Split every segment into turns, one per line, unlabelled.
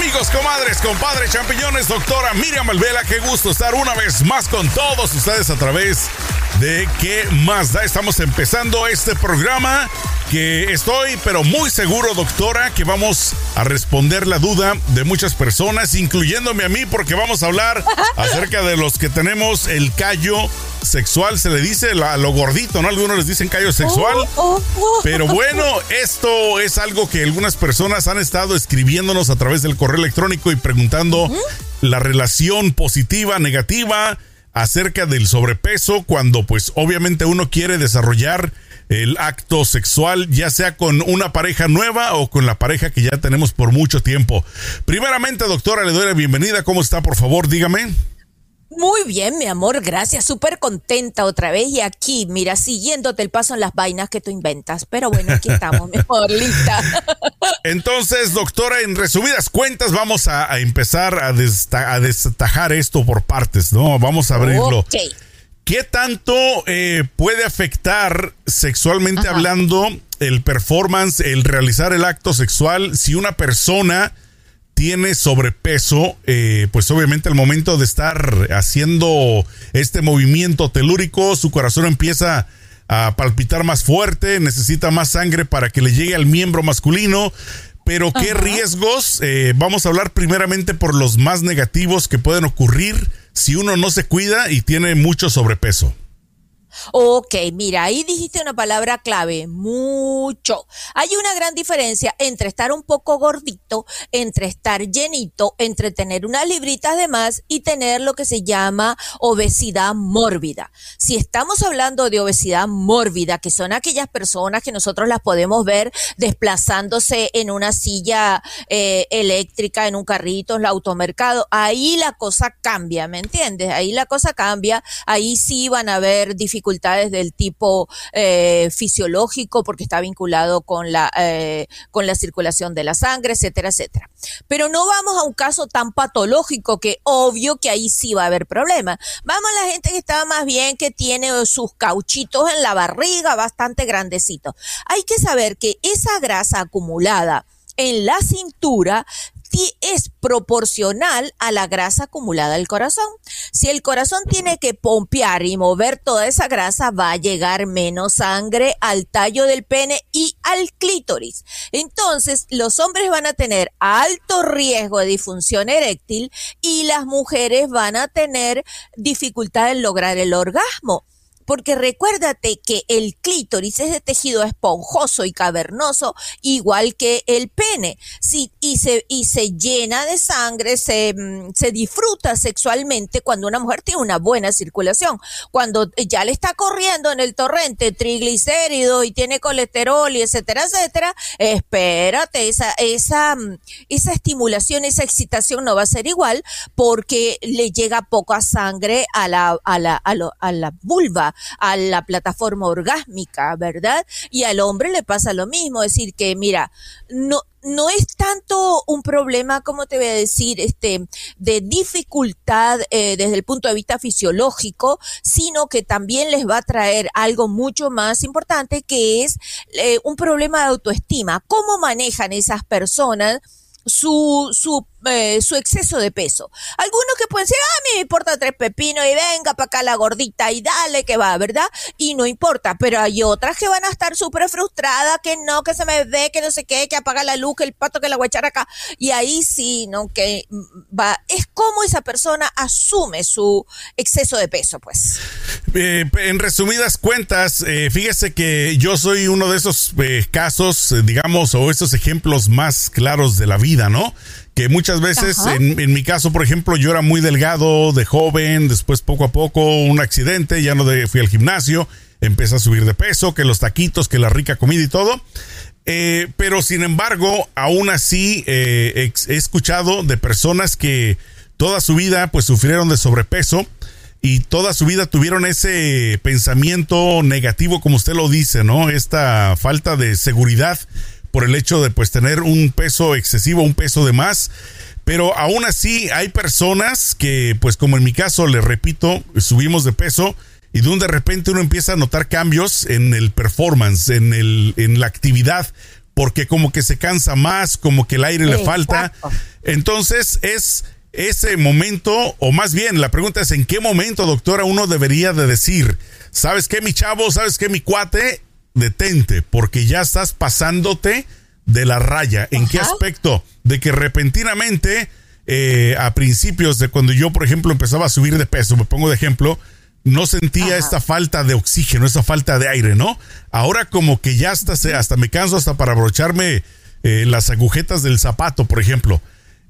Amigos, comadres, compadres, champiñones, doctora Miriam Alvela, qué gusto estar una vez más con todos ustedes a través de ¿Qué más da? Estamos empezando este programa que estoy, pero muy seguro, doctora, que vamos a responder la duda de muchas personas, incluyéndome a mí, porque vamos a hablar acerca de los que tenemos el callo sexual, se le dice a lo gordito, ¿no? Algunos les dicen callo sexual. Oh, oh, oh. Pero bueno, esto es algo que algunas personas han estado escribiéndonos a través del correo electrónico y preguntando la relación positiva, negativa acerca del sobrepeso cuando pues obviamente uno quiere desarrollar el acto sexual, ya sea con una pareja nueva o con la pareja que ya tenemos por mucho tiempo. Primeramente, doctora, le doy la bienvenida. ¿Cómo está, por favor? Dígame.
Muy bien, mi amor, gracias. Súper contenta otra vez y aquí, mira, siguiéndote el paso en las vainas que tú inventas. Pero bueno, aquí estamos, mejor, lista.
Entonces, doctora, en resumidas cuentas, vamos a, empezar a, destajar esto por partes, ¿no? Vamos a abrirlo. ¿Qué tanto eh, puede afectar sexualmente hablando el performance, el realizar el acto sexual, si una persona tiene sobrepeso, eh, pues obviamente al momento de estar haciendo este movimiento telúrico, su corazón empieza a palpitar más fuerte, necesita más sangre para que le llegue al miembro masculino. Pero qué riesgos, eh, vamos a hablar primeramente por los más negativos que pueden ocurrir si uno no se cuida y tiene mucho sobrepeso.
Ok, mira, ahí dijiste una palabra clave, mucho. Hay una gran diferencia entre estar un poco gordito, entre estar llenito, entre tener unas libritas de más y tener lo que se llama obesidad mórbida. Si estamos hablando de obesidad mórbida, que son aquellas personas que nosotros las podemos ver desplazándose en una silla eh, eléctrica, en un carrito, en el automercado, ahí la cosa cambia, ¿me entiendes? Ahí la cosa cambia, ahí sí van a haber dificultades dificultades del tipo eh, fisiológico porque está vinculado con la, eh, con la circulación de la sangre, etcétera, etcétera. Pero no vamos a un caso tan patológico que obvio que ahí sí va a haber problemas. Vamos a la gente que está más bien, que tiene sus cauchitos en la barriga bastante grandecitos. Hay que saber que esa grasa acumulada en la cintura es proporcional a la grasa acumulada del corazón. Si el corazón tiene que pompear y mover toda esa grasa, va a llegar menos sangre al tallo del pene y al clítoris. Entonces, los hombres van a tener alto riesgo de disfunción eréctil y las mujeres van a tener dificultad en lograr el orgasmo porque recuérdate que el clítoris es de tejido esponjoso y cavernoso, igual que el pene, sí, y, se, y se llena de sangre, se, mm, se disfruta sexualmente cuando una mujer tiene una buena circulación. Cuando ya le está corriendo en el torrente triglicéridos y tiene colesterol y etcétera, etcétera, espérate, esa, esa, mm, esa estimulación, esa excitación no va a ser igual porque le llega poca sangre a la, a la, a, a la vulva a la plataforma orgásmica, ¿verdad? Y al hombre le pasa lo mismo, es decir, que mira, no, no es tanto un problema, como te voy a decir, este, de dificultad eh, desde el punto de vista fisiológico, sino que también les va a traer algo mucho más importante, que es eh, un problema de autoestima. ¿Cómo manejan esas personas su, su eh, su exceso de peso. Algunos que pueden decir, ah, a mí me importa tres pepinos y venga para acá la gordita y dale que va, ¿verdad? Y no importa, pero hay otras que van a estar súper frustradas, que no, que se me ve, que no sé qué, que apaga la luz, que el pato que la voy a echar acá. Y ahí sí, ¿no? Que va, es como esa persona asume su exceso de peso, pues.
Eh, en resumidas cuentas, eh, fíjese que yo soy uno de esos casos, digamos, o esos ejemplos más claros de la vida, ¿no? Que muchas veces, en, mi caso, por ejemplo, yo era muy delgado de joven, después poco a poco un accidente, ya no fui al gimnasio, empecé a subir de peso, que los taquitos, que la rica comida y todo. Eh, pero sin embargo, aún así eh, he, escuchado de personas que toda su vida pues sufrieron de sobrepeso y toda su vida tuvieron ese pensamiento negativo, como usted lo dice, ¿no? Esta falta de seguridad por el hecho de pues tener un peso excesivo, un peso de más. Pero aún así hay personas que, pues como en mi caso, le repito, subimos de peso y de un de repente uno empieza a notar cambios en el performance, en, el, en la actividad porque como que se cansa más, como que el aire le falta. Entonces es ese momento, o más bien la pregunta es en qué momento, doctora, uno debería de decir, ¿sabes qué, mi chavo? ¿Sabes qué, mi cuate? Detente, porque ya estás pasándote de la raya. ¿En qué aspecto? De que repentinamente, eh, a principios de cuando yo, por ejemplo, empezaba a subir de peso, me pongo de ejemplo, no sentía esta falta de oxígeno, esa falta de aire, ¿no? Ahora como que ya hasta, hasta me canso hasta para abrocharme eh, las agujetas del zapato, por ejemplo.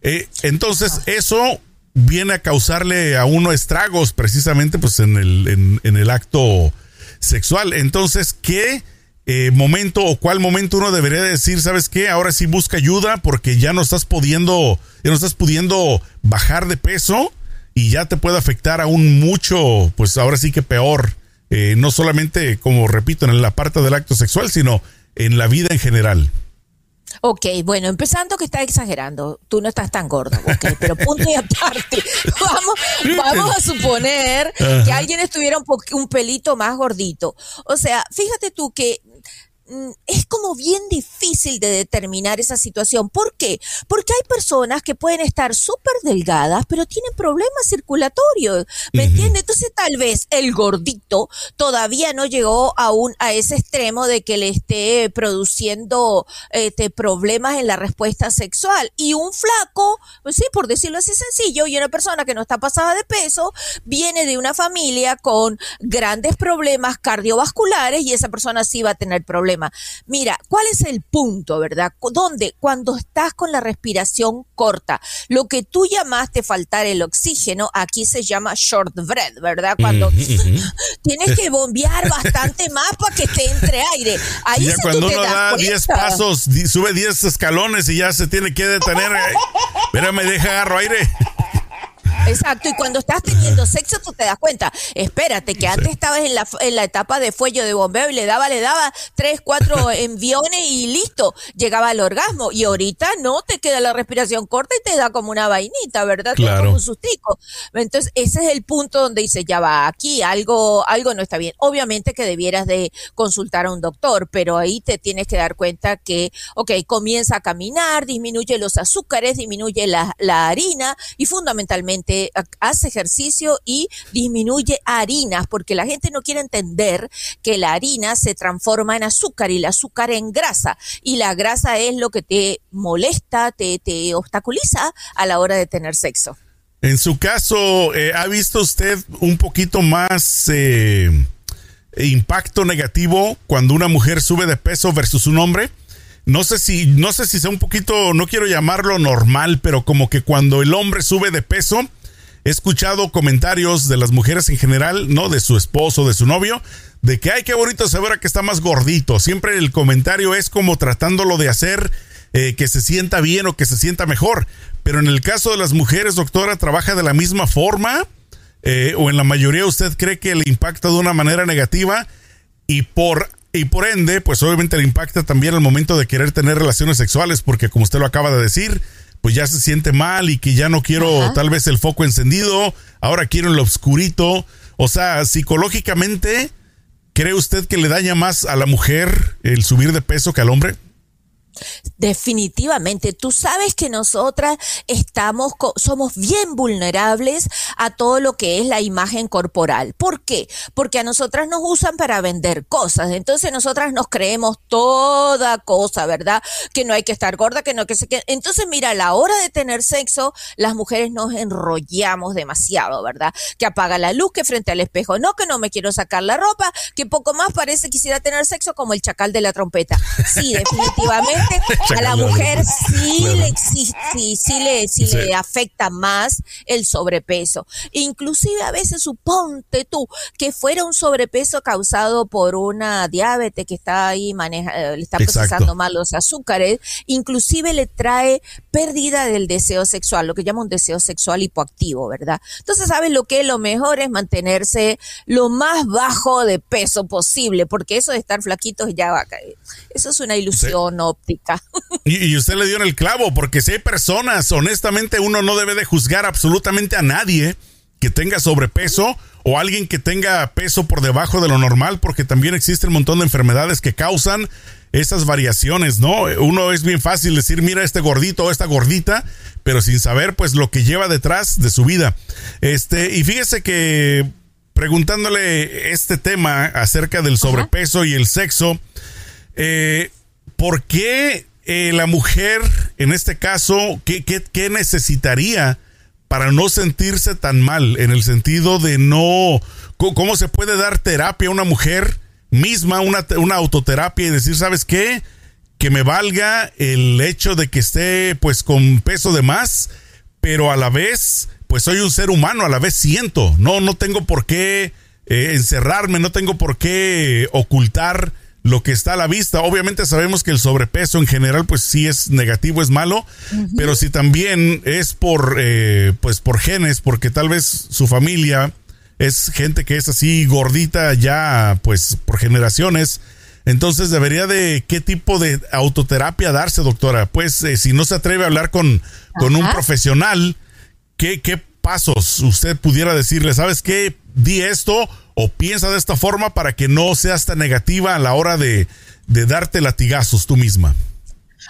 Eh, entonces, eso viene a causarle a uno estragos precisamente pues en el, en, el acto sexual. Entonces, ¿qué eh, momento o cuál momento uno debería decir, sabes qué, ahora sí busca ayuda porque ya no estás pudiendo, ya no estás pudiendo bajar de peso y ya te puede afectar aún mucho, pues ahora sí que peor, eh, no solamente como repito en la parte del acto sexual, sino en la vida en general.
Ok, bueno, empezando que está exagerando, tú no estás tan gordo, ok, pero punto y aparte, vamos, vamos a suponer que alguien estuviera un, un pelito más gordito. O sea, fíjate tú que es como bien difícil de determinar esa situación. ¿Por qué? Porque hay personas que pueden estar súper delgadas, pero tienen problemas circulatorios. ¿Me entiendes? Entonces tal vez el gordito todavía no llegó aún a ese extremo de que le esté produciendo este, problemas en la respuesta sexual. Y un flaco, pues sí, por decirlo así sencillo, y una persona que no está pasada de peso, viene de una familia con grandes problemas cardiovasculares y esa persona sí va a tener problemas Mira, ¿cuál es el punto, verdad? Donde cuando estás con la respiración corta, lo que tú llamaste faltar el oxígeno, aquí se llama short breath, ¿verdad? Cuando tienes que bombear bastante más para que te entre aire. Ahí
ya cuando uno da 10 pasos, sube 10 escalones y ya se tiene que detener. Mira, me deja agarro aire.
Exacto, y cuando estás teniendo sexo tú te das cuenta, espérate, que antes estabas en la, en la etapa de fuello de bombeo y le daba, le daba tres, cuatro enviones y listo, llegaba al orgasmo. Y ahorita no, te queda la respiración corta y te da como una vainita, ¿verdad? Claro. Como un sustico. Entonces, ese es el punto donde dice, ya va, aquí algo, algo no está bien. Obviamente que debieras de consultar a un doctor, pero ahí te tienes que dar cuenta que, ok, comienza a caminar, disminuye los azúcares, disminuye la, la harina y fundamentalmente hace ejercicio y disminuye harinas, porque la gente no quiere entender que la harina se transforma en azúcar y el azúcar en grasa. Y la grasa es lo que te molesta, te, te obstaculiza a la hora de tener sexo.
En su caso, eh, ¿ha visto usted un poquito más eh, impacto negativo cuando una mujer sube de peso versus un hombre? No sé si, no sé si sea un poquito, no quiero llamarlo normal, pero como que cuando el hombre sube de peso, he escuchado comentarios de las mujeres en general, ¿no? De su esposo, de su novio, de que, ay, qué bonito se que está más gordito. Siempre el comentario es como tratándolo de hacer eh, que se sienta bien o que se sienta mejor. Pero en el caso de las mujeres, doctora, ¿trabaja de la misma forma? Eh, ¿O en la mayoría usted cree que le impacta de una manera negativa? Y por y por ende, pues obviamente le impacta también al momento de querer tener relaciones sexuales, porque como usted lo acaba de decir, pues ya se siente mal y que ya no quiero tal vez el foco encendido, ahora quiero el obscurito. O sea, psicológicamente, ¿cree usted que le daña más a la mujer el subir de peso que al hombre?
Definitivamente, tú sabes que nosotras estamos, somos bien vulnerables a todo lo que es la imagen corporal. ¿Por qué? Porque a nosotras nos usan para vender cosas. Entonces nosotras nos creemos toda cosa, ¿verdad? Que no hay que estar gorda, que no que se que. Entonces, mira, a la hora de tener sexo, las mujeres nos enrollamos demasiado, ¿verdad? Que apaga la luz, que frente al espejo, no, que no me quiero sacar la ropa, que poco más parece quisiera tener sexo como el chacal de la trompeta. Sí, definitivamente a la mujer sí le, sí, le, sí le afecta más el sobrepeso. Inclusive a veces suponte tú que fuera un sobrepeso causado por una diabetes que está ahí maneja, eh, le está procesando mal los azúcares, inclusive le trae pérdida del deseo sexual, lo que llama un deseo sexual hipoactivo, ¿verdad? Entonces, ¿sabes lo que lo mejor? Es mantenerse lo más bajo de peso posible, porque eso de estar flaquitos ya va a caer. Eso es una ilusión óptica
y, usted le dio en el clavo, porque si hay personas, honestamente uno no debe de juzgar absolutamente a nadie que tenga sobrepeso o alguien que tenga peso por debajo de lo normal, porque también existe un montón de enfermedades que causan esas variaciones, ¿no? Uno es bien fácil decir, mira este gordito o esta gordita, pero sin saber pues lo que lleva detrás de su vida. Este, y fíjese que preguntándole este tema acerca del sobrepeso y el sexo, eh, ¿por qué eh, la mujer, en este caso, ¿qué, qué, necesitaría para no sentirse tan mal? En el sentido de no, ¿cómo se puede dar terapia a una mujer misma, una, una autoterapia y decir, ¿sabes qué? Que me valga el hecho de que esté pues con peso de más, pero a la vez, pues soy un ser humano, a la vez siento, no, no tengo por qué eh, encerrarme, no tengo por qué ocultar lo que está a la vista. Obviamente sabemos que el sobrepeso en general pues sí es negativo, es malo, pero si también es por eh, pues por genes, porque tal vez su familia es gente que es así gordita ya pues por generaciones. Entonces debería de qué tipo de autoterapia darse, doctora. Pues eh, si no se atreve a hablar con, con un profesional, ¿qué, ¿qué pasos usted pudiera decirle? ¿Sabes qué? Di esto o piensa de esta forma para que no seas tan negativa a la hora de, de darte latigazos tú misma.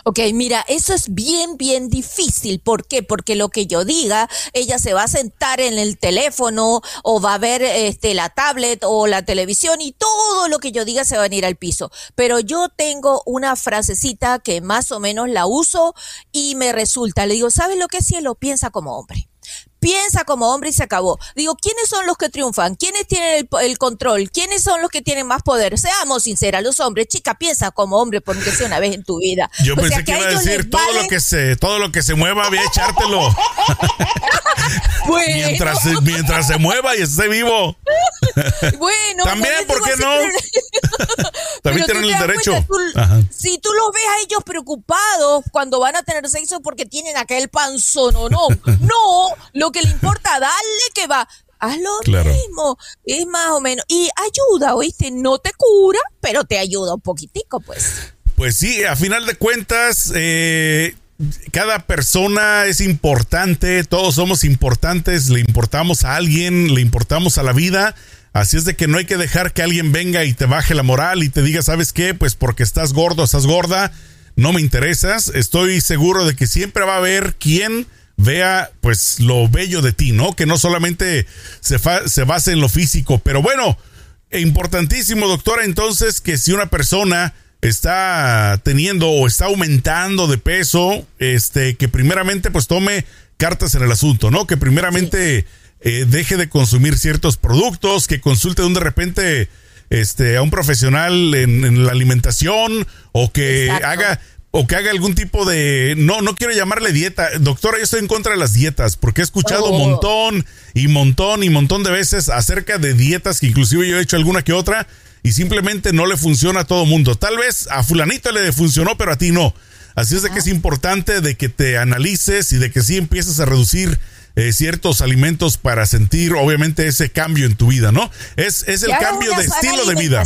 Ok, mira, eso es bien, bien difícil. ¿Por qué? Porque lo que yo diga, ella se va a sentar en el teléfono o va a ver este, la tablet o la televisión y todo lo que yo diga se va a venir al piso. Pero yo tengo una frasecita que más o menos la uso y me resulta. Le digo, ¿sabes lo que cielo? Piensa como hombre piensa como hombre y se acabó. Digo, ¿quiénes son los que triunfan? ¿Quiénes tienen el, control? ¿Quiénes son los que tienen más poder? Seamos sinceras, los hombres, chica, piensa como hombre porque sea una vez en tu vida.
Yo pensé que, iba a decir todo lo que se, todo lo que se mueva, voy a echártelo. mientras, mientras se mueva y esté vivo.
bueno,
también, ¿por qué no? también tienen el derecho.
si tú los ves a ellos preocupados cuando van a tener sexo porque tienen aquel panzón o no, no, lo que le importa, dale que va. Haz lo mismo, es más o menos. Y ayuda, ¿oíste? No te cura, pero te ayuda un poquitico, pues.
Pues sí, a final de cuentas, eh, cada persona es importante, todos somos importantes, le importamos a alguien, le importamos a la vida. Así es de que no hay que dejar que alguien venga y te baje la moral y te diga, ¿sabes qué? Pues porque estás gordo, estás gorda, no me interesas. Estoy seguro de que siempre va a haber quien vea pues lo bello de ti, ¿no? Que no solamente se, se base en lo físico, pero bueno, importantísimo, doctora, entonces que si una persona está teniendo o está aumentando de peso, este, que primeramente pues tome cartas en el asunto, ¿no? Que primeramente eh, deje de consumir ciertos productos, que consulte de repente este, a un profesional en, la alimentación o que haga o que haga algún tipo de no no quiero llamarle dieta. Doctora yo estoy en contra de las dietas porque he escuchado oh. montón y montón y montón de veces acerca de dietas que inclusive yo he hecho alguna que otra y simplemente no le funciona a todo mundo. Tal vez a fulanito le funcionó pero a ti no. Así es de que es importante de que te analices y de que sí empieces a reducir eh, ciertos alimentos para sentir obviamente ese cambio en tu vida no es es el cambio de estilo de vida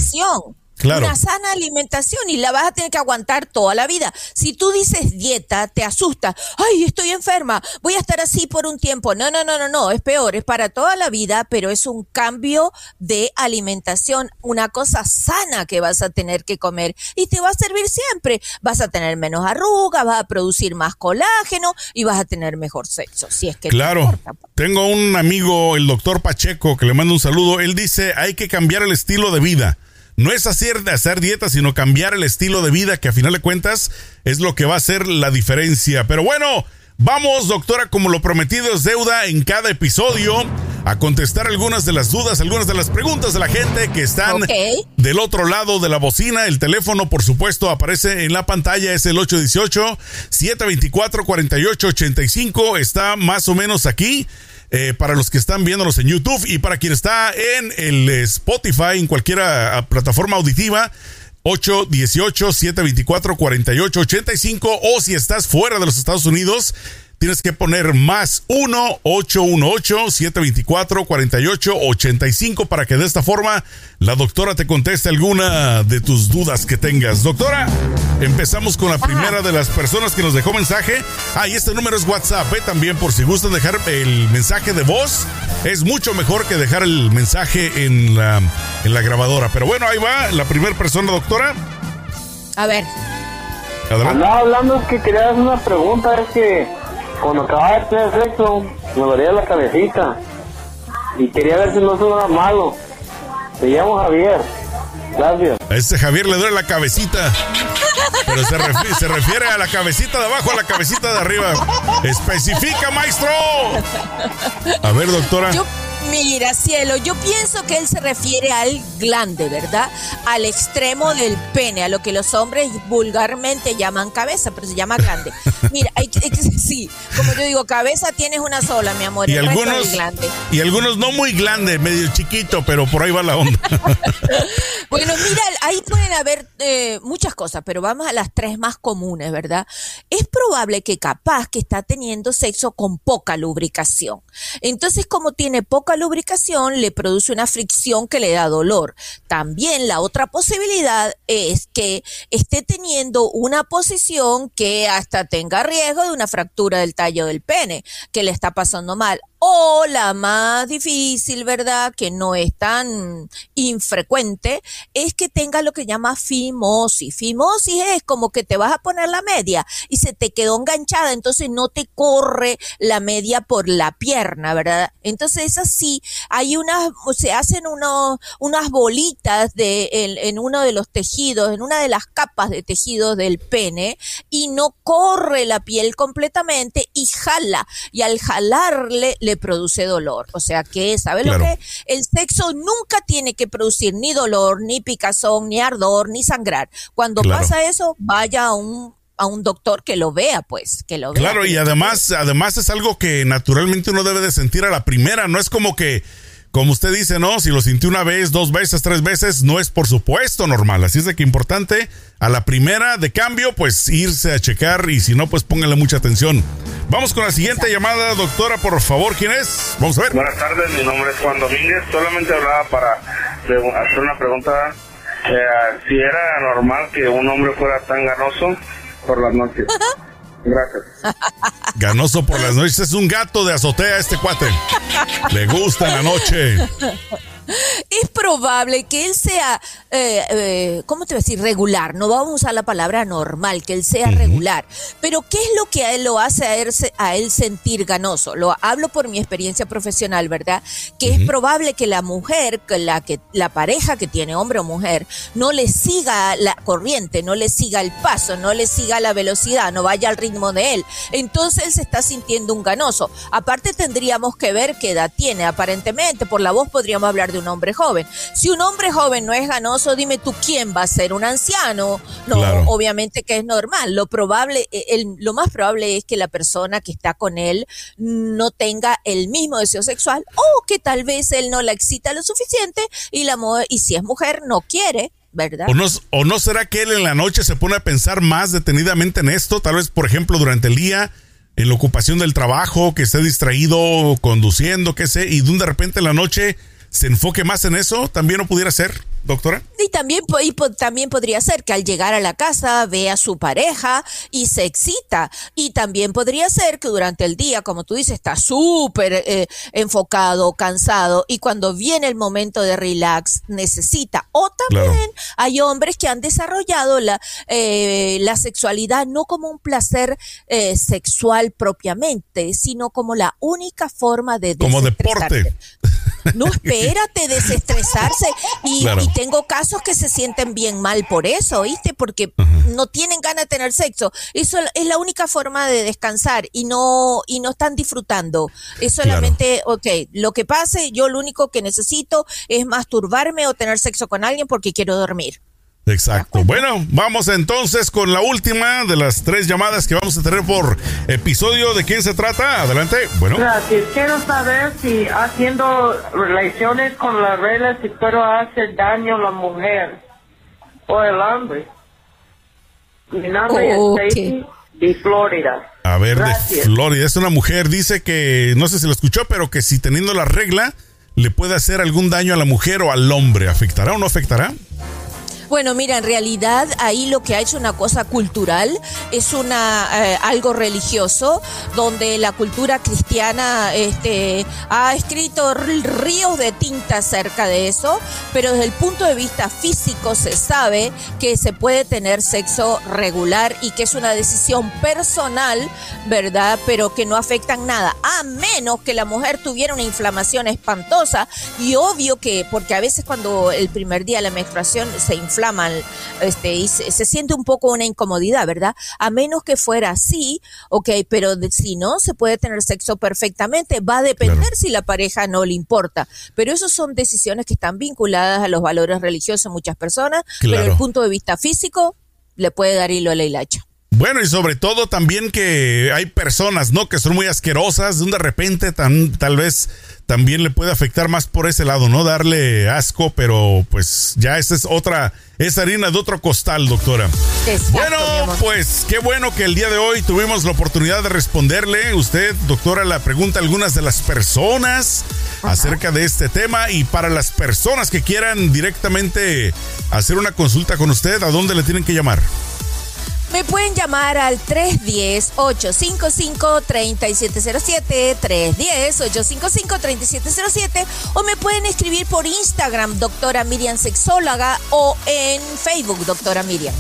una sana alimentación y la vas a tener que aguantar toda la vida. Si tú dices dieta, te asusta. Ay, estoy enferma, voy a estar así por un tiempo. No, no, no, no, no, es peor, es para toda la vida, pero es un cambio de alimentación, una cosa sana que vas a tener que comer y te va a servir siempre. Vas a tener menos arrugas, vas a producir más colágeno y vas a tener mejor sexo, si es que
Claro. Tengo un amigo, el doctor Pacheco, que le mando un saludo. Él dice, hay que cambiar el estilo de vida no es hacer, hacer dieta, sino cambiar el estilo de vida, que a final de cuentas es lo que va a hacer la diferencia. Pero bueno, vamos, doctora, como lo prometido es deuda en cada episodio, a contestar algunas de las dudas, algunas de las preguntas de la gente que están del otro lado de la bocina. El teléfono, por supuesto, aparece en la pantalla, es el 818-724-4885, está más o menos aquí. Eh, para los que están viéndonos en YouTube y para quien está en el Spotify, en cualquier ah, plataforma auditiva. 818-724-4885 o si estás fuera de los Estados Unidos, tienes que poner más 1-818-724-4885 para que de esta forma la doctora te conteste alguna de tus dudas que tengas. Doctora, empezamos con la primera de las personas que nos dejó mensaje. Ah, y este número es WhatsApp, ¿eh? también por si gustan dejar el mensaje de voz. Es mucho mejor que dejar el mensaje en la, en la grabadora. Pero bueno, ahí va la primera persona, doctora.
A ver.
Andaba hablando que quería hacer una pregunta, es que cuando acababa de tener sexo me dolía la cabecita y quería ver si no era malo. Me llamo Javier. Gracias.
A ese Javier le duele la cabecita. Pero se, refiere, a la cabecita de abajo, a la cabecita de arriba. Especifica, maestro. A ver, doctora.
Mira, cielo, yo pienso que él se refiere al glande, ¿verdad? Al extremo del pene, a lo que los hombres vulgarmente llaman cabeza, pero se llama glande. Mira, hay que, sí, como yo digo, cabeza tienes una sola, mi amor.
Y algunos, glande. y algunos no muy glande, medio chiquito, pero por ahí va la onda.
bueno, mira, ahí pueden haber eh, muchas cosas, pero vamos a las tres más comunes, ¿verdad? Es probable que capaz que está teniendo sexo con poca lubricación. Entonces, como tiene poca lubricación le produce una fricción que le da dolor. También la otra posibilidad es que esté teniendo una posición que hasta tenga riesgo de una fractura del tallo del pene, que le está pasando mal. O la más difícil, ¿verdad? Que no es tan infrecuente, es que tenga lo que llama fimosis. Fimosis es como que te vas a poner la media y se te quedó enganchada, entonces no te corre la media por la pierna, ¿verdad? Entonces es así, hay unas, se hacen unos, unas bolitas de, en, en uno de los tejidos, en una de las capas de tejido del pene y no corre la piel completamente y jala. Y al jalarle le produce dolor. O sea que, ¿sabe lo que? El sexo nunca tiene que producir ni dolor, ni picazón, ni ardor, ni sangrar. Cuando pasa eso, vaya a un a un doctor que lo vea, pues, que lo
vea. Claro, y además, además es algo que naturalmente uno debe de sentir a la primera, no es como que como usted dice, ¿no? Si lo sintió una vez, dos veces, tres veces, no es por supuesto normal. Así es de que importante, a la primera de cambio, pues irse a checar y si no, pues póngale mucha atención. Vamos con la siguiente llamada, doctora, por favor, ¿quién es? Vamos a ver.
Buenas tardes, mi nombre es Juan Domínguez. Solamente hablaba para hacer una pregunta. Eh, si era normal que un hombre fuera tan ganoso por las noches. Gracias.
Ganoso por las noches. Es un gato de azotea este cuate. Le gusta la noche.
es probable que él sea, eh, eh, ¿cómo te voy a decir? Regular. No vamos a usar la palabra normal, que él sea regular. Pero ¿qué es lo que a él lo hace a él, a él sentir ganoso? Lo hablo por mi experiencia profesional, ¿verdad? Que es probable que la mujer, que la, que, la pareja que tiene, hombre o mujer, no le siga la corriente, no le siga el paso, no le siga la velocidad, no vaya al ritmo de él. Entonces él se está sintiendo un ganoso. Aparte tendríamos que ver qué edad tiene. Aparentemente, por la voz podríamos hablar de un hombre joven. Si un hombre joven no es ganoso, dime tú quién va a ser un anciano. No, obviamente que es normal. Lo probable, eh, el, lo más probable es que la persona que está con él no tenga el mismo deseo sexual o que tal vez él no la excita lo suficiente y la y si es mujer no quiere. ¿verdad?
¿O no, ¿O no será que él en la noche se pone a pensar más detenidamente en esto? Tal vez, por ejemplo, durante el día, en la ocupación del trabajo, que esté distraído conduciendo, qué sé, y de repente en la noche se enfoque más en eso, también no pudiera ser, doctora.
Y también, y también podría ser que al llegar a la casa vea a su pareja y se excita. Y también podría ser que durante el día, como tú dices, está súper eh, enfocado, cansado y cuando viene el momento de relax necesita. O también hay hombres que han desarrollado la, eh, la sexualidad no como un placer eh, sexual propiamente, sino como la única forma de...
Como deporte.
No, espérate, desestresarse. Y, tengo casos que se sienten bien mal por eso, ¿viste? Porque no tienen ganas de tener sexo. Eso es la única forma de descansar y no, y no están disfrutando. Es solamente, ok, lo que pase, yo lo único que necesito es masturbarme o tener sexo con alguien porque quiero dormir.
Exacto. Bueno, vamos entonces con la última de las tres llamadas que vamos a tener por episodio. ¿De quién se trata? Adelante. Bueno.
Gracias. Quiero saber si haciendo relaciones con la regla si puedo hacer daño a la mujer o el hombre. Mi nombre es de Florida.
A ver, de Florida. Es una mujer, dice que, no sé si lo escuchó, pero que si teniendo la regla le puede hacer algún daño a la mujer o al hombre, ¿afectará o no afectará?
Bueno, mira, en realidad ahí lo que ha hecho una cosa cultural es una eh, algo religioso, donde la cultura cristiana este, ha escrito ríos de tinta acerca de eso, pero desde el punto de vista físico se sabe que se puede tener sexo regular y que es una decisión personal, ¿verdad? Pero que no afectan nada, a menos que la mujer tuviera una inflamación espantosa y obvio que, porque a veces cuando el primer día de la menstruación se inflama este, y se, siente un poco una incomodidad, ¿verdad? A menos que fuera así, ok, pero si no, se puede tener sexo perfectamente, va a depender si la pareja no le importa, pero eso son decisiones que están vinculadas a los valores religiosos de muchas personas, pero desde el punto de vista físico le puede dar hilo a la hilacha.
Bueno, y sobre todo también que hay personas, ¿no? Que son muy asquerosas, de repente tan, tal vez también le puede afectar más por ese lado, ¿no? Darle asco, pero pues ya esa es otra, es harina de otro costal, doctora. bueno, pues qué bueno que el día de hoy tuvimos la oportunidad de responderle usted, doctora, la pregunta a algunas de las personas acerca de este tema y para las personas que quieran directamente hacer una consulta con usted, ¿a dónde le tienen que llamar?
Me pueden llamar al 310-855-3707, 310-855-3707 o me pueden escribir por Instagram, doctora Miriam Sexóloga o en Facebook, doctora Miriam.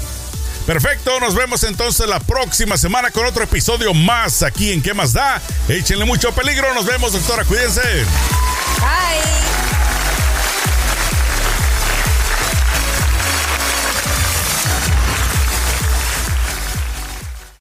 Perfecto, nos vemos entonces la próxima semana con otro episodio más aquí en ¿Qué más da? Échenle mucho peligro, nos vemos doctora, cuídense.
Bye.